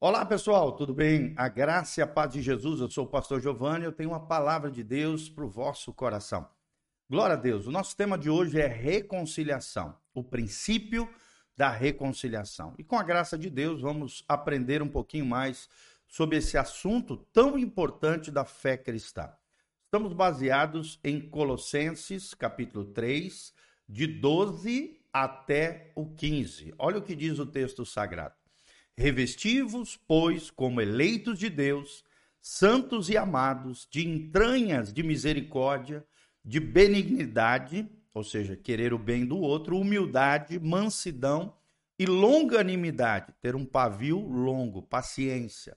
Olá pessoal, tudo bem? A graça e a paz de Jesus, eu sou o pastor Giovanni, eu tenho uma palavra de Deus para o vosso coração. Glória a Deus, o nosso tema de hoje é reconciliação, o princípio da reconciliação. E com a graça de Deus, vamos aprender um pouquinho mais sobre esse assunto tão importante da fé cristã. Estamos baseados em Colossenses, capítulo 3, de 12 até o 15. Olha o que diz o texto sagrado. Revestivos, pois, como eleitos de Deus, santos e amados, de entranhas de misericórdia, de benignidade, ou seja, querer o bem do outro, humildade, mansidão e longanimidade, ter um pavio longo, paciência,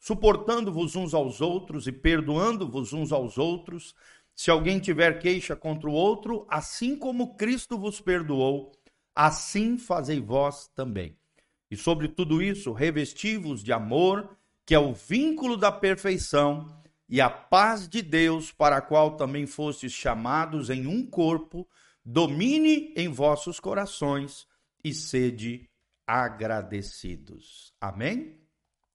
suportando-vos uns aos outros e perdoando-vos uns aos outros, se alguém tiver queixa contra o outro, assim como Cristo vos perdoou, assim fazei vós também. E sobre tudo isso, revestivos de amor, que é o vínculo da perfeição, e a paz de Deus, para a qual também fostes chamados em um corpo, domine em vossos corações e sede agradecidos. Amém?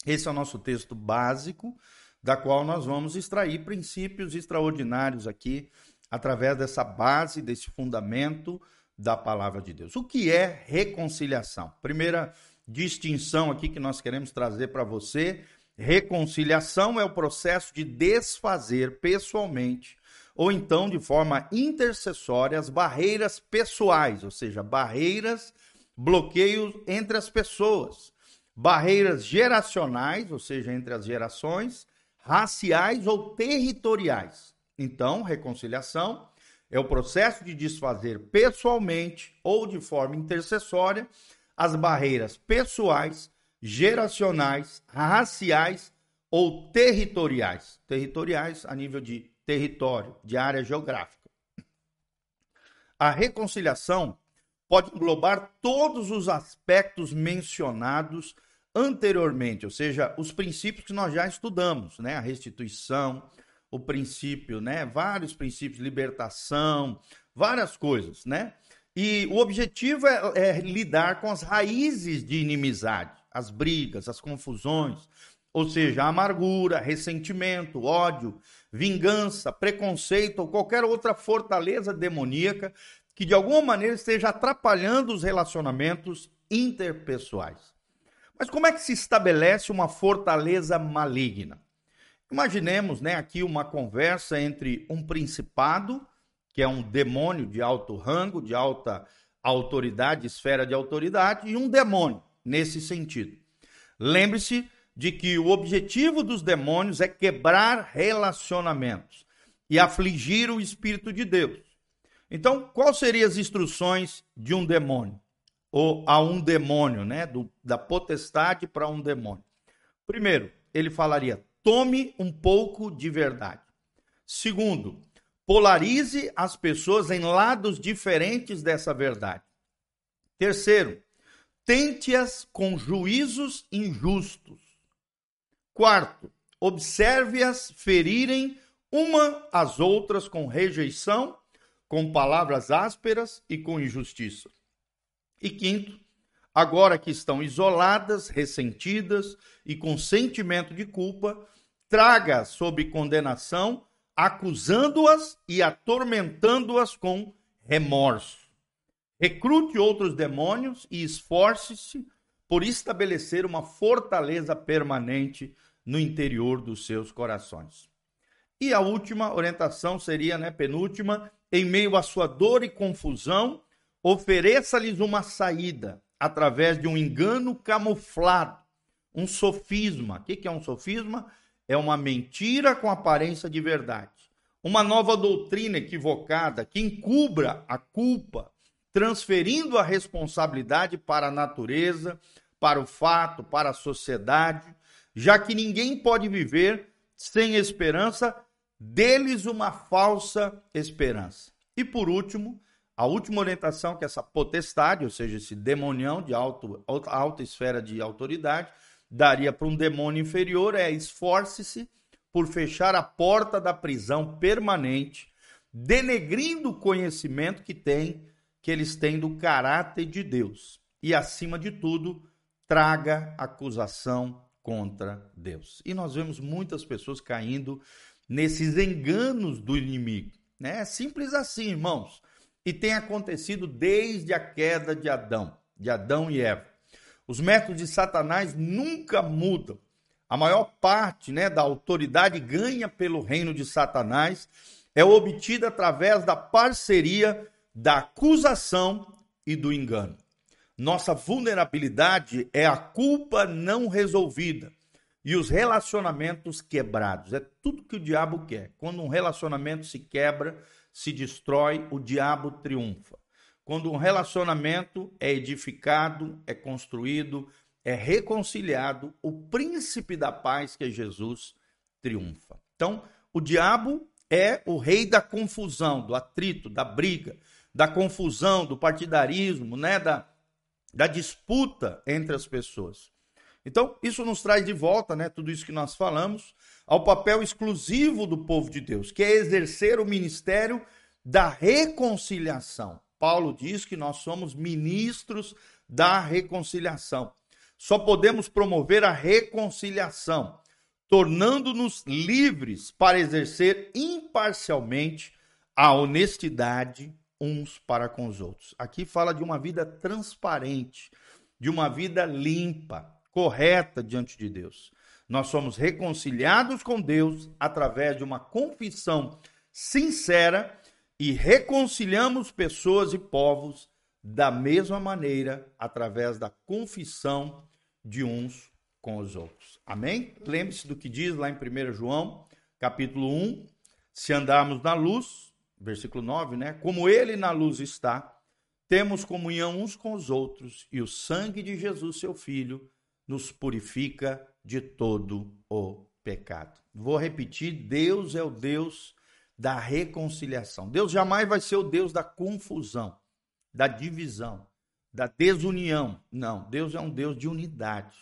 Esse é o nosso texto básico, da qual nós vamos extrair princípios extraordinários aqui, através dessa base, desse fundamento da palavra de Deus. O que é reconciliação? Primeira distinção aqui que nós queremos trazer para você. Reconciliação é o processo de desfazer pessoalmente ou então de forma intercessória as barreiras pessoais, ou seja, barreiras, bloqueios entre as pessoas, barreiras geracionais, ou seja, entre as gerações, raciais ou territoriais. Então, reconciliação é o processo de desfazer pessoalmente ou de forma intercessória as barreiras pessoais, geracionais, raciais ou territoriais. Territoriais a nível de território, de área geográfica. A reconciliação pode englobar todos os aspectos mencionados anteriormente, ou seja, os princípios que nós já estudamos, né? A restituição, o princípio, né? Vários princípios, libertação, várias coisas, né? E o objetivo é, é lidar com as raízes de inimizade, as brigas, as confusões, ou seja, amargura, ressentimento, ódio, vingança, preconceito ou qualquer outra fortaleza demoníaca que de alguma maneira esteja atrapalhando os relacionamentos interpessoais. Mas como é que se estabelece uma fortaleza maligna? Imaginemos, né, aqui uma conversa entre um principado que é um demônio de alto rango, de alta autoridade, esfera de autoridade, e um demônio, nesse sentido. Lembre-se de que o objetivo dos demônios é quebrar relacionamentos e afligir o Espírito de Deus. Então, quais seriam as instruções de um demônio? Ou a um demônio, né? Do, da potestade para um demônio. Primeiro, ele falaria: tome um pouco de verdade. Segundo, polarize as pessoas em lados diferentes dessa verdade. Terceiro, tente-as com juízos injustos. Quarto, observe-as ferirem uma às outras com rejeição, com palavras ásperas e com injustiça. E quinto, agora que estão isoladas, ressentidas e com sentimento de culpa, traga sob condenação acusando-as e atormentando-as com remorso. Recrute outros demônios e esforce-se por estabelecer uma fortaleza permanente no interior dos seus corações. E a última orientação seria, né, penúltima, em meio à sua dor e confusão, ofereça-lhes uma saída através de um engano camuflado, um sofisma. O que é um sofisma? É uma mentira com aparência de verdade. Uma nova doutrina equivocada que encubra a culpa, transferindo a responsabilidade para a natureza, para o fato, para a sociedade, já que ninguém pode viver sem esperança, deles uma falsa esperança. E por último, a última orientação que essa potestade, ou seja, esse demonião de alto, alta esfera de autoridade, daria para um demônio inferior é esforce-se por fechar a porta da prisão permanente, denegrindo o conhecimento que tem, que eles têm do caráter de Deus. E acima de tudo, traga acusação contra Deus. E nós vemos muitas pessoas caindo nesses enganos do inimigo. Né? É simples assim, irmãos. E tem acontecido desde a queda de Adão, de Adão e Eva. Os métodos de Satanás nunca mudam. A maior parte né, da autoridade ganha pelo reino de Satanás é obtida através da parceria da acusação e do engano. Nossa vulnerabilidade é a culpa não resolvida e os relacionamentos quebrados. É tudo que o diabo quer. Quando um relacionamento se quebra, se destrói, o diabo triunfa. Quando um relacionamento é edificado, é construído, é reconciliado, o príncipe da paz, que é Jesus, triunfa. Então, o diabo é o rei da confusão, do atrito, da briga, da confusão, do partidarismo, né, da, da disputa entre as pessoas. Então, isso nos traz de volta, né, tudo isso que nós falamos, ao papel exclusivo do povo de Deus, que é exercer o ministério da reconciliação. Paulo diz que nós somos ministros da reconciliação. Só podemos promover a reconciliação, tornando-nos livres para exercer imparcialmente a honestidade uns para com os outros. Aqui fala de uma vida transparente, de uma vida limpa, correta diante de Deus. Nós somos reconciliados com Deus através de uma confissão sincera e reconciliamos pessoas e povos da mesma maneira através da confissão de uns com os outros. Amém? Lembre-se do que diz lá em 1 João, capítulo 1, se andarmos na luz, versículo 9, né? Como ele na luz está, temos comunhão uns com os outros e o sangue de Jesus, seu filho, nos purifica de todo o pecado. Vou repetir: Deus é o Deus da reconciliação. Deus jamais vai ser o Deus da confusão, da divisão, da desunião. Não, Deus é um Deus de unidade.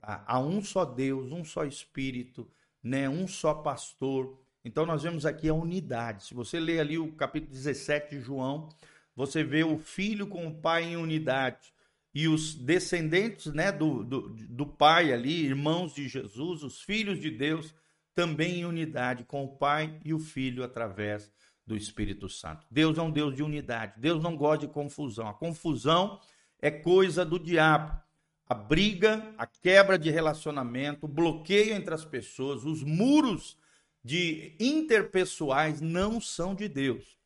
Tá? Há um só Deus, um só Espírito, né? um só pastor. Então nós vemos aqui a unidade. Se você ler ali o capítulo 17 de João, você vê o filho com o pai em unidade e os descendentes né, do, do, do Pai ali, irmãos de Jesus, os filhos de Deus, também em unidade com o Pai e o Filho através do Espírito Santo. Deus é um Deus de unidade. Deus não gosta de confusão. A confusão é coisa do diabo. A briga, a quebra de relacionamento, o bloqueio entre as pessoas, os muros de interpessoais não são de Deus.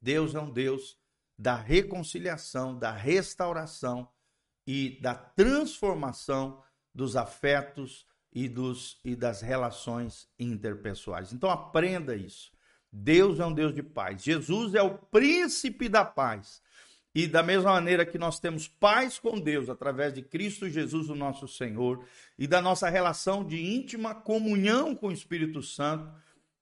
Deus é um Deus da reconciliação, da restauração e da transformação dos afetos e, dos, e das relações interpessoais. Então aprenda isso. Deus é um Deus de paz. Jesus é o príncipe da paz. E da mesma maneira que nós temos paz com Deus através de Cristo Jesus, o nosso Senhor, e da nossa relação de íntima comunhão com o Espírito Santo,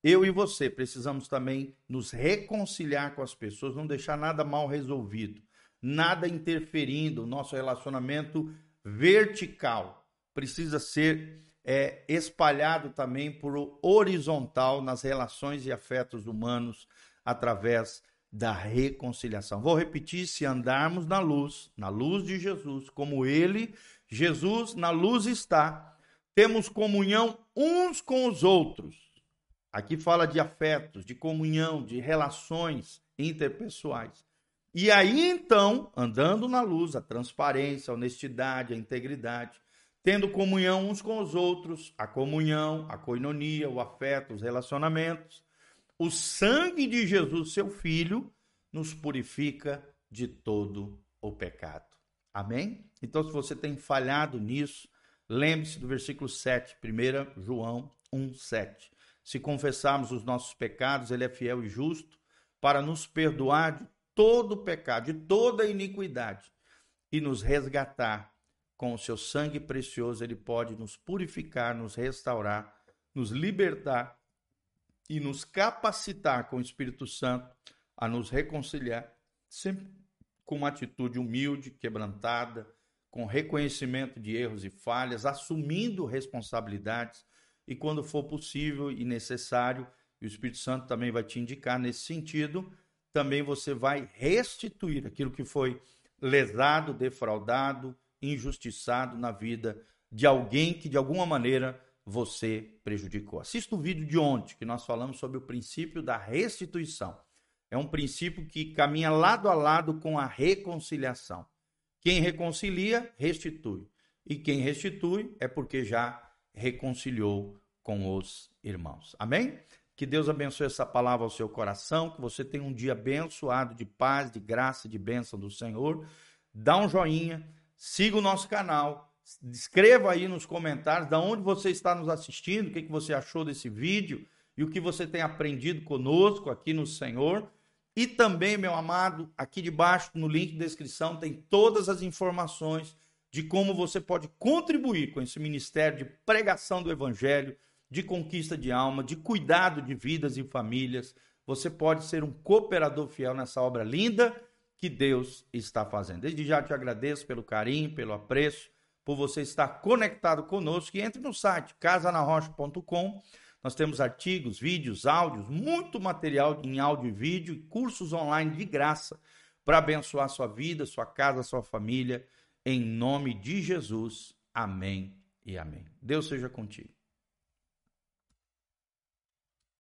eu e você precisamos também nos reconciliar com as pessoas, não deixar nada mal resolvido nada interferindo. O nosso relacionamento vertical precisa ser é, espalhado também por horizontal nas relações e afetos humanos através da reconciliação. Vou repetir: se andarmos na luz, na luz de Jesus, como Ele, Jesus, na luz está, temos comunhão uns com os outros. Aqui fala de afetos, de comunhão, de relações interpessoais. E aí então, andando na luz, a transparência, a honestidade, a integridade, tendo comunhão uns com os outros, a comunhão, a coinonia, o afeto, os relacionamentos, o sangue de Jesus, seu filho, nos purifica de todo o pecado. Amém? Então, se você tem falhado nisso, lembre-se do versículo 7, 1 João 1, 7. Se confessarmos os nossos pecados, ele é fiel e justo para nos perdoar de todo o pecado, de toda a iniquidade e nos resgatar com o seu sangue precioso. Ele pode nos purificar, nos restaurar, nos libertar e nos capacitar com o Espírito Santo a nos reconciliar, sempre com uma atitude humilde, quebrantada, com reconhecimento de erros e falhas, assumindo responsabilidades e, quando for possível e necessário, e o Espírito Santo também vai te indicar nesse sentido, também você vai restituir aquilo que foi lesado, defraudado, injustiçado na vida de alguém que de alguma maneira você prejudicou. Assista o vídeo de ontem, que nós falamos sobre o princípio da restituição. É um princípio que caminha lado a lado com a reconciliação. Quem reconcilia, restitui. E quem restitui é porque já reconciliou com os irmãos. Amém? Que Deus abençoe essa palavra ao seu coração, que você tenha um dia abençoado de paz, de graça, de bênção do Senhor. Dá um joinha, siga o nosso canal, escreva aí nos comentários de onde você está nos assistindo, o que, que você achou desse vídeo e o que você tem aprendido conosco aqui no Senhor. E também, meu amado, aqui debaixo no link de descrição tem todas as informações de como você pode contribuir com esse ministério de pregação do evangelho, de conquista de alma, de cuidado de vidas e famílias. Você pode ser um cooperador fiel nessa obra linda que Deus está fazendo. Desde já te agradeço pelo carinho, pelo apreço, por você estar conectado conosco. E entre no site casanarrocha.com nós temos artigos, vídeos, áudios, muito material em áudio e vídeo, e cursos online de graça para abençoar sua vida, sua casa, sua família. Em nome de Jesus. Amém e amém. Deus seja contigo.